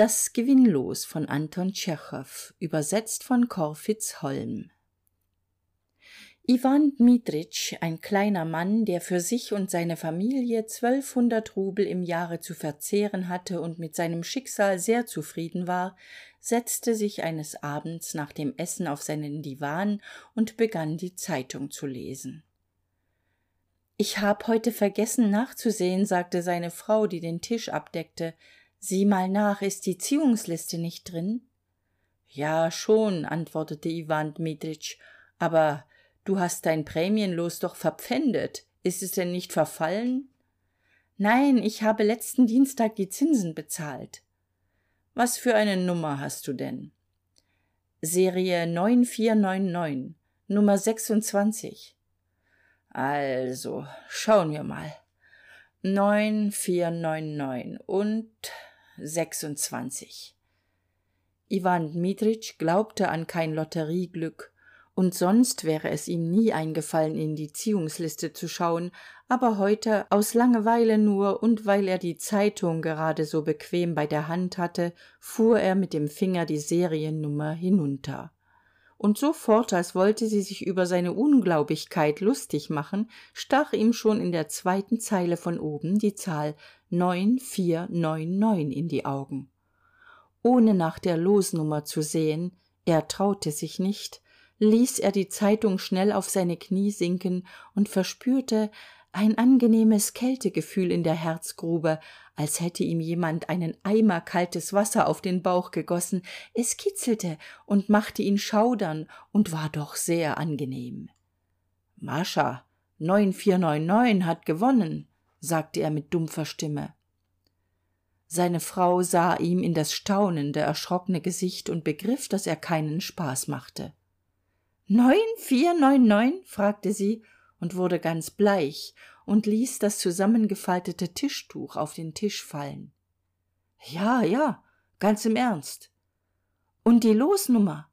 Das Gewinnlos von Anton Tschechow, übersetzt von Corfitz Holm. Iwan Dmitritsch, ein kleiner Mann, der für sich und seine Familie zwölfhundert Rubel im Jahre zu verzehren hatte und mit seinem Schicksal sehr zufrieden war, setzte sich eines Abends nach dem Essen auf seinen Diwan und begann die Zeitung zu lesen. Ich hab heute vergessen nachzusehen, sagte seine Frau, die den Tisch abdeckte. Sieh mal nach, ist die Ziehungsliste nicht drin? Ja, schon, antwortete Iwan Dmitritsch, aber du hast dein Prämienlos doch verpfändet. Ist es denn nicht verfallen? Nein, ich habe letzten Dienstag die Zinsen bezahlt. Was für eine Nummer hast du denn? Serie 9499, Nummer 26. Also, schauen wir mal. 9499 und 26. Iwan Dmitritsch glaubte an kein Lotterieglück, und sonst wäre es ihm nie eingefallen, in die Ziehungsliste zu schauen, aber heute aus Langeweile nur und weil er die Zeitung gerade so bequem bei der Hand hatte, fuhr er mit dem Finger die Seriennummer hinunter. Und sofort, als wollte sie sich über seine Unglaublichkeit lustig machen, stach ihm schon in der zweiten Zeile von oben die Zahl 9499 in die Augen. Ohne nach der Losnummer zu sehen, er traute sich nicht, ließ er die Zeitung schnell auf seine Knie sinken und verspürte ein angenehmes Kältegefühl in der Herzgrube, als hätte ihm jemand einen Eimer kaltes Wasser auf den Bauch gegossen, es kitzelte und machte ihn schaudern und war doch sehr angenehm. Mascha, 9499 hat gewonnen, sagte er mit dumpfer Stimme. Seine Frau sah ihm in das staunende, erschrockene Gesicht und begriff, dass er keinen Spaß machte. Neun, vier, neun, neun? fragte sie und wurde ganz bleich und ließ das zusammengefaltete Tischtuch auf den Tisch fallen. Ja, ja, ganz im Ernst. Und die Losnummer?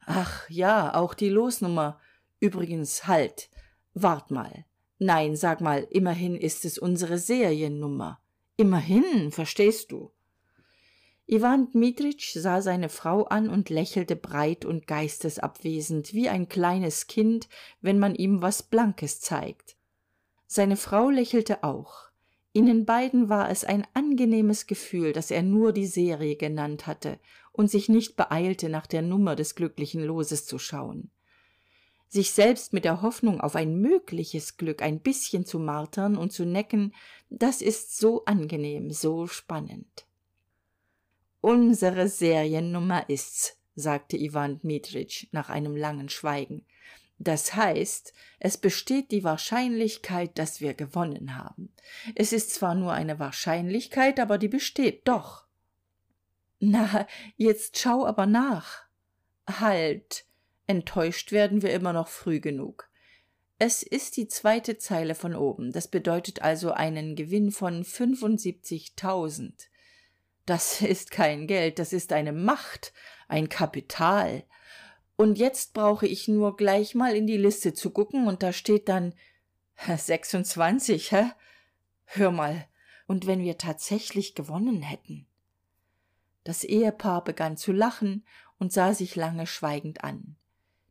Ach ja, auch die Losnummer. Übrigens, halt. Wart mal. Nein, sag mal, immerhin ist es unsere Seriennummer. Immerhin, verstehst du? Iwan Dmitritsch sah seine Frau an und lächelte breit und geistesabwesend wie ein kleines Kind, wenn man ihm was Blankes zeigt. Seine Frau lächelte auch. Ihnen beiden war es ein angenehmes Gefühl, dass er nur die Serie genannt hatte und sich nicht beeilte, nach der Nummer des glücklichen Loses zu schauen. Sich selbst mit der Hoffnung auf ein mögliches Glück ein bisschen zu martern und zu necken, das ist so angenehm, so spannend. Unsere Seriennummer ist's, sagte Iwan Dmitritsch nach einem langen Schweigen. Das heißt, es besteht die Wahrscheinlichkeit, dass wir gewonnen haben. Es ist zwar nur eine Wahrscheinlichkeit, aber die besteht doch. Na, jetzt schau aber nach. Halt. Enttäuscht werden wir immer noch früh genug. Es ist die zweite Zeile von oben. Das bedeutet also einen Gewinn von fünfundsiebzigtausend. Das ist kein Geld, das ist eine Macht, ein Kapital. Und jetzt brauche ich nur gleich mal in die Liste zu gucken und da steht dann 26, hä? Hör mal, und wenn wir tatsächlich gewonnen hätten? Das Ehepaar begann zu lachen und sah sich lange schweigend an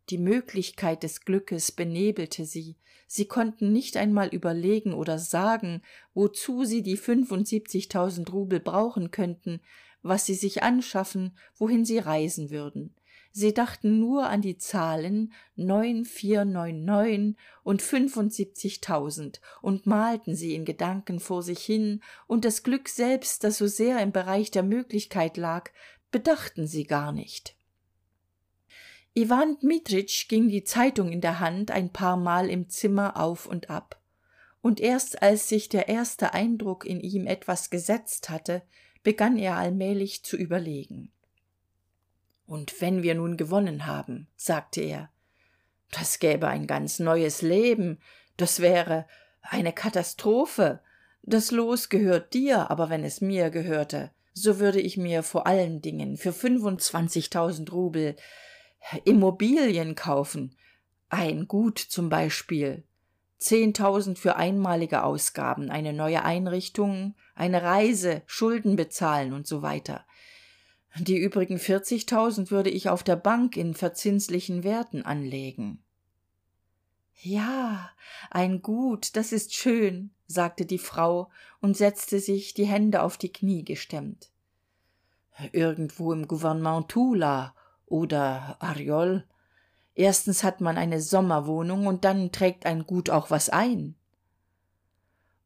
die möglichkeit des glückes benebelte sie. Sie konnten nicht einmal überlegen oder sagen wozu sie die fünfundsiebzigtausend rubel brauchen könnten was sie sich anschaffen wohin sie reisen würden. Sie dachten nur an die zahlen neun vier neun neun und fünfundsiebzigtausend und malten sie in gedanken vor sich hin und das glück selbst das so sehr im bereich der möglichkeit lag bedachten sie gar nicht iwan dmitritsch ging die zeitung in der hand ein paarmal im zimmer auf und ab. Und erst als sich der erste eindruck in ihm etwas gesetzt hatte begann er allmählich zu überlegen. Und wenn wir nun gewonnen haben sagte er das gäbe ein ganz neues leben. Das wäre eine katastrophe. Das los gehört dir aber wenn es mir gehörte so würde ich mir vor allen dingen für fünfundzwanzigtausend rubel Immobilien kaufen, ein Gut zum Beispiel, zehntausend für einmalige Ausgaben, eine neue Einrichtung, eine Reise, Schulden bezahlen und so weiter. die übrigen vierzigtausend würde ich auf der bank in verzinslichen werten anlegen. Ja ein gut das ist schön sagte die frau und setzte sich die hände auf die knie gestemmt. Irgendwo im gouvernement tula oder ariol. Erstens hat man eine sommerwohnung und dann trägt ein gut auch was ein.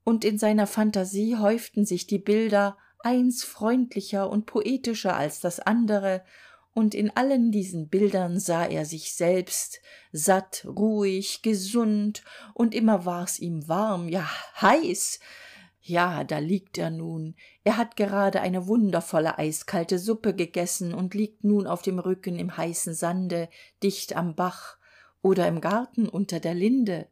Und in seiner phantasie häuften sich die bilder eins freundlicher und poetischer als das andere und in allen diesen bildern sah er sich selbst satt ruhig gesund und immer war's ihm warm ja heiß ja da liegt er nun. Er hat gerade eine wundervolle eiskalte suppe gegessen und liegt nun auf dem rücken im heißen sande dicht am bach oder im garten unter der linde.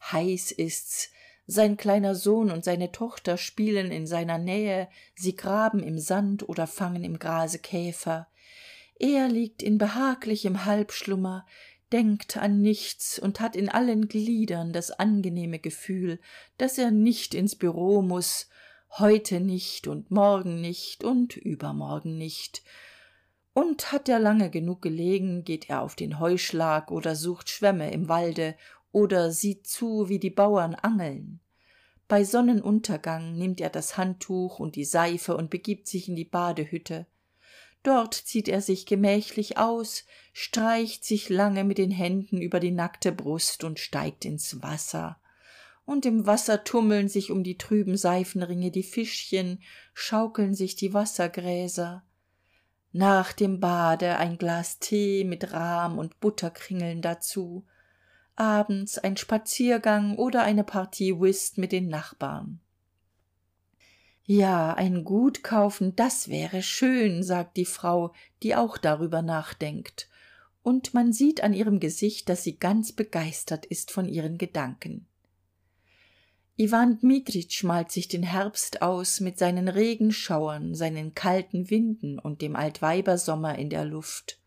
Heiß ist's. Sein kleiner sohn und seine tochter spielen in seiner nähe. Sie graben im sand oder fangen im grase käfer er liegt in behaglichem halbschlummer denkt an nichts und hat in allen gliedern das angenehme gefühl dass er nicht ins bureau muss heute nicht und morgen nicht und übermorgen nicht. Und hat er lange genug gelegen geht er auf den heuschlag oder sucht schwämme im walde oder sieht zu wie die bauern angeln. Bei sonnenuntergang nimmt er das handtuch und die seife und begibt sich in die badehütte dort zieht er sich gemächlich aus streicht sich lange mit den händen über die nackte brust und steigt ins wasser. Und im wasser tummeln sich um die trüben seifenringe die fischchen schaukeln sich die wassergräser. Nach dem bade ein glas tee mit rahm und butterkringeln dazu. Abends ein spaziergang oder eine partie whist mit den nachbarn ja ein gut kaufen das wäre schön sagt die frau die auch darüber nachdenkt. Und man sieht an ihrem gesicht dass sie ganz begeistert ist von ihren gedanken. Iwan dmitritsch malt sich den herbst aus mit seinen regenschauern seinen kalten winden und dem altweibersommer in der luft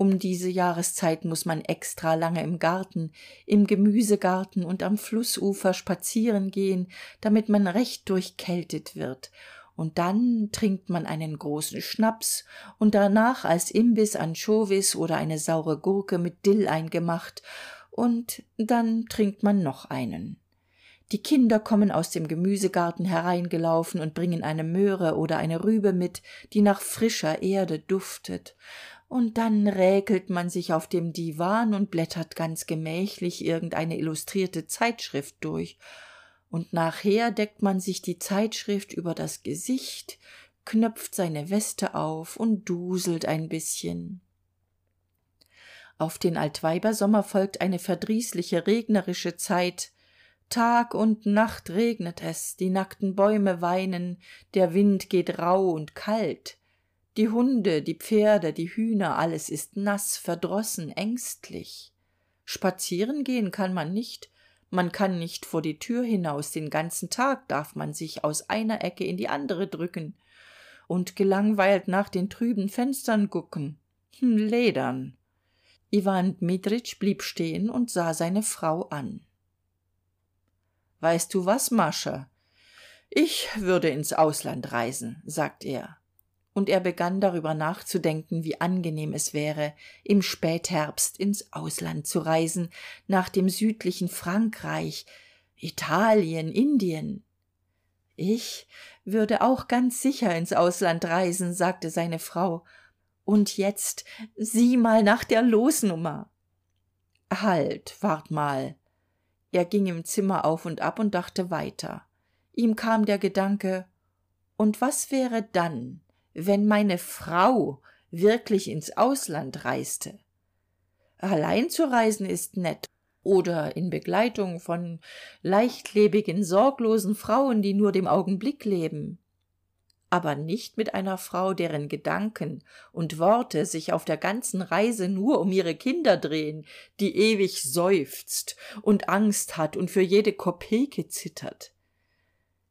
um diese jahreszeit muss man extra lange im garten im gemüsegarten und am flußufer spazieren gehen damit man recht durchkältet wird. Und dann trinkt man einen großen schnaps und danach als imbiß anchovis oder eine saure gurke mit dill eingemacht. Und dann trinkt man noch einen. Die kinder kommen aus dem gemüsegarten hereingelaufen und bringen eine möhre oder eine rübe mit die nach frischer erde duftet und dann räkelt man sich auf dem diwan und blättert ganz gemächlich irgendeine illustrierte zeitschrift durch. Und nachher deckt man sich die zeitschrift über das gesicht knöpft seine weste auf und duselt ein bisschen auf den altweibersommer folgt eine verdrießliche regnerische zeit. Tag und nacht regnet es die nackten bäume weinen der wind geht rauh und kalt die hunde die pferde die hühner alles ist nass verdrossen ängstlich. Spazieren gehen kann man nicht. Man kann nicht vor die tür hinaus. Den ganzen tag darf man sich aus einer ecke in die andere drücken und gelangweilt nach den trüben fenstern gucken. Hm, ledern. Iwan dmitritsch blieb stehen und sah seine frau an. Weißt du was mascha? Ich würde ins ausland reisen sagt er und er begann darüber nachzudenken wie angenehm es wäre im spätherbst ins ausland zu reisen nach dem südlichen frankreich italien indien. Ich würde auch ganz sicher ins ausland reisen sagte seine frau. Und jetzt sieh mal nach der losnummer. Halt wart mal. Er ging im zimmer auf und ab und dachte weiter. Ihm kam der gedanke und was wäre dann wenn meine frau wirklich ins ausland reiste. Allein zu reisen ist nett. Oder in begleitung von leichtlebigen sorglosen frauen die nur dem augenblick leben. Aber nicht mit einer frau deren gedanken und worte sich auf der ganzen reise nur um ihre kinder drehen die ewig seufzt und angst hat und für jede kopeke zittert.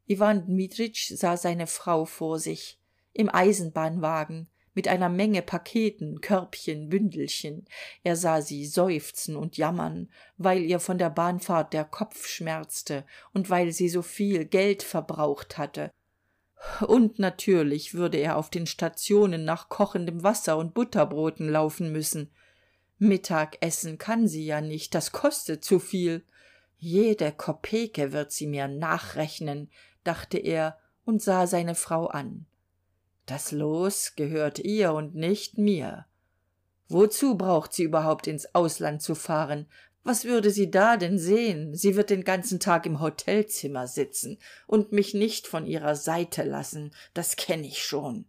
Iwan dmitritsch sah seine frau vor sich im eisenbahnwagen mit einer menge paketen körbchen bündelchen. Er sah sie seufzen und jammern weil ihr von der bahnfahrt der kopf schmerzte und weil sie so viel geld verbraucht hatte. Und natürlich würde er auf den stationen nach kochendem wasser und butterbroten laufen müssen. Mittagessen kann sie ja nicht das kostet zu viel. Jede kopeke wird sie mir nachrechnen dachte er und sah seine frau an das los gehört ihr und nicht mir. Wozu braucht sie überhaupt ins ausland zu fahren? Was würde sie da denn sehen? Sie wird den ganzen tag im hotelzimmer sitzen und mich nicht von ihrer seite lassen. Das kenn ich schon.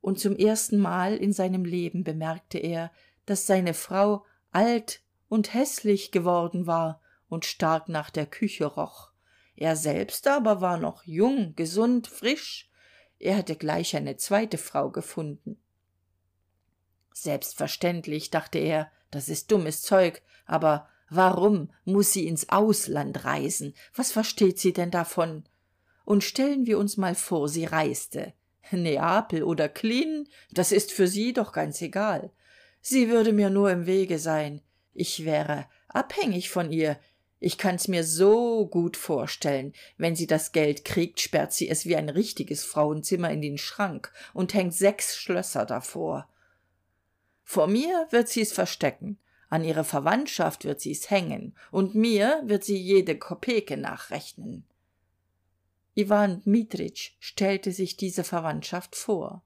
Und zum erstenmal in seinem leben bemerkte er dass seine frau alt und hässlich geworden war und stark nach der küche roch. Er selbst aber war noch jung gesund frisch er hätte gleich eine zweite frau gefunden. Selbstverständlich dachte er das ist dummes zeug aber warum muss sie ins ausland reisen? Was versteht sie denn davon? Und stellen wir uns mal vor sie reiste. Neapel oder klin das ist für sie doch ganz egal. Sie würde mir nur im wege sein. Ich wäre abhängig von ihr ich kann's mir so gut vorstellen. Wenn sie das geld kriegt sperrt sie es wie ein richtiges frauenzimmer in den schrank und hängt sechs schlösser davor. Vor mir wird sie's verstecken an ihre verwandtschaft wird sie's hängen und mir wird sie jede kopeke nachrechnen. Iwan dmitritsch stellte sich diese verwandtschaft vor.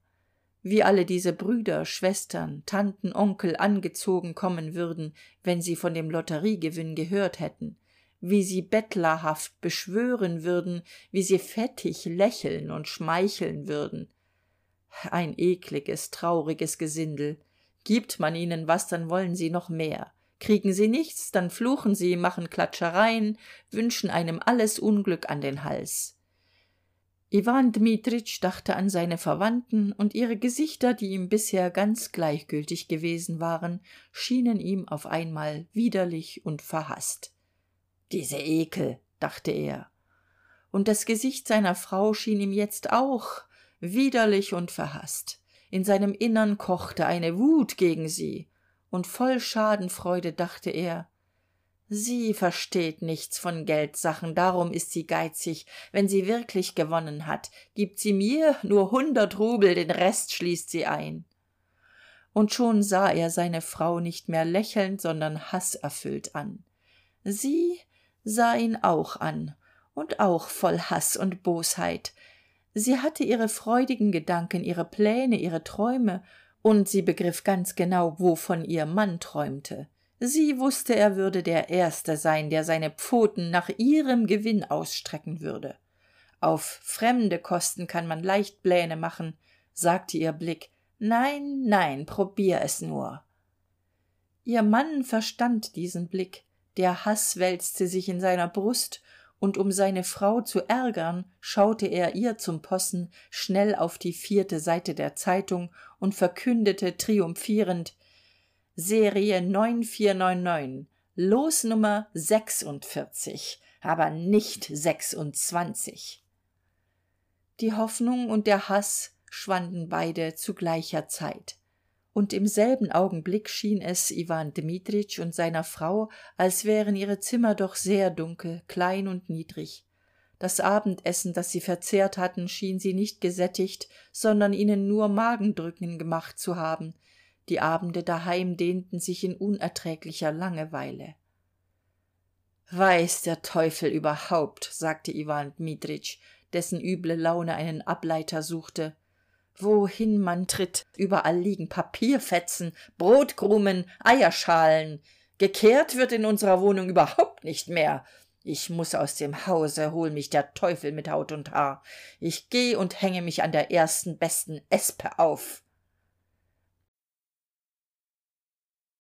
Wie alle diese brüder schwestern tanten onkel angezogen kommen würden wenn sie von dem lotteriegewinn gehört hätten wie sie bettlerhaft beschwören würden wie sie fettig lächeln und schmeicheln würden. Ein ekliges trauriges gesindel. Gibt man ihnen was dann wollen sie noch mehr. Kriegen sie nichts dann fluchen sie machen klatschereien wünschen einem alles unglück an den hals. Iwan dmitritsch dachte an seine verwandten und ihre gesichter die ihm bisher ganz gleichgültig gewesen waren schienen ihm auf einmal widerlich und verhaßt diese ekel dachte er. Und das gesicht seiner frau schien ihm jetzt auch widerlich und verhaßt in seinem innern kochte eine wut gegen sie. Und voll schadenfreude dachte er sie versteht nichts von geldsachen darum ist sie geizig. Wenn sie wirklich gewonnen hat gibt sie mir nur hundert rubel den rest schließt sie ein. Und schon sah er seine frau nicht mehr lächelnd sondern haßerfüllt an. Sie sah ihn auch an und auch voll haß und bosheit. Sie hatte ihre freudigen gedanken ihre pläne ihre träume und sie begriff ganz genau wovon ihr mann träumte. Sie wusste er würde der erste sein der seine pfoten nach ihrem gewinn ausstrecken würde. Auf fremde kosten kann man leicht pläne machen sagte ihr blick. Nein nein probier es nur. Ihr mann verstand diesen blick der haß wälzte sich in seiner brust und um seine frau zu ärgern schaute er ihr zum possen schnell auf die vierte seite der zeitung und verkündete triumphierend serie losnummer sechsundvierzig aber nicht sechsundzwanzig. Die hoffnung und der haß schwanden beide zu gleicher zeit und im selben augenblick schien es iwan dmitritsch und seiner frau als wären ihre zimmer doch sehr dunkel klein und niedrig. Das abendessen das sie verzehrt hatten schien sie nicht gesättigt sondern ihnen nur magendrücken gemacht zu haben. Die abende daheim dehnten sich in unerträglicher langeweile. Weiß der teufel überhaupt sagte iwan dmitritsch dessen üble laune einen ableiter suchte wohin man tritt. Überall liegen papierfetzen brotkrumen eierschalen. Gekehrt wird in unserer wohnung überhaupt nicht mehr. Ich muss aus dem hause hol mich der teufel mit haut und haar. Ich geh und hänge mich an der ersten besten espe auf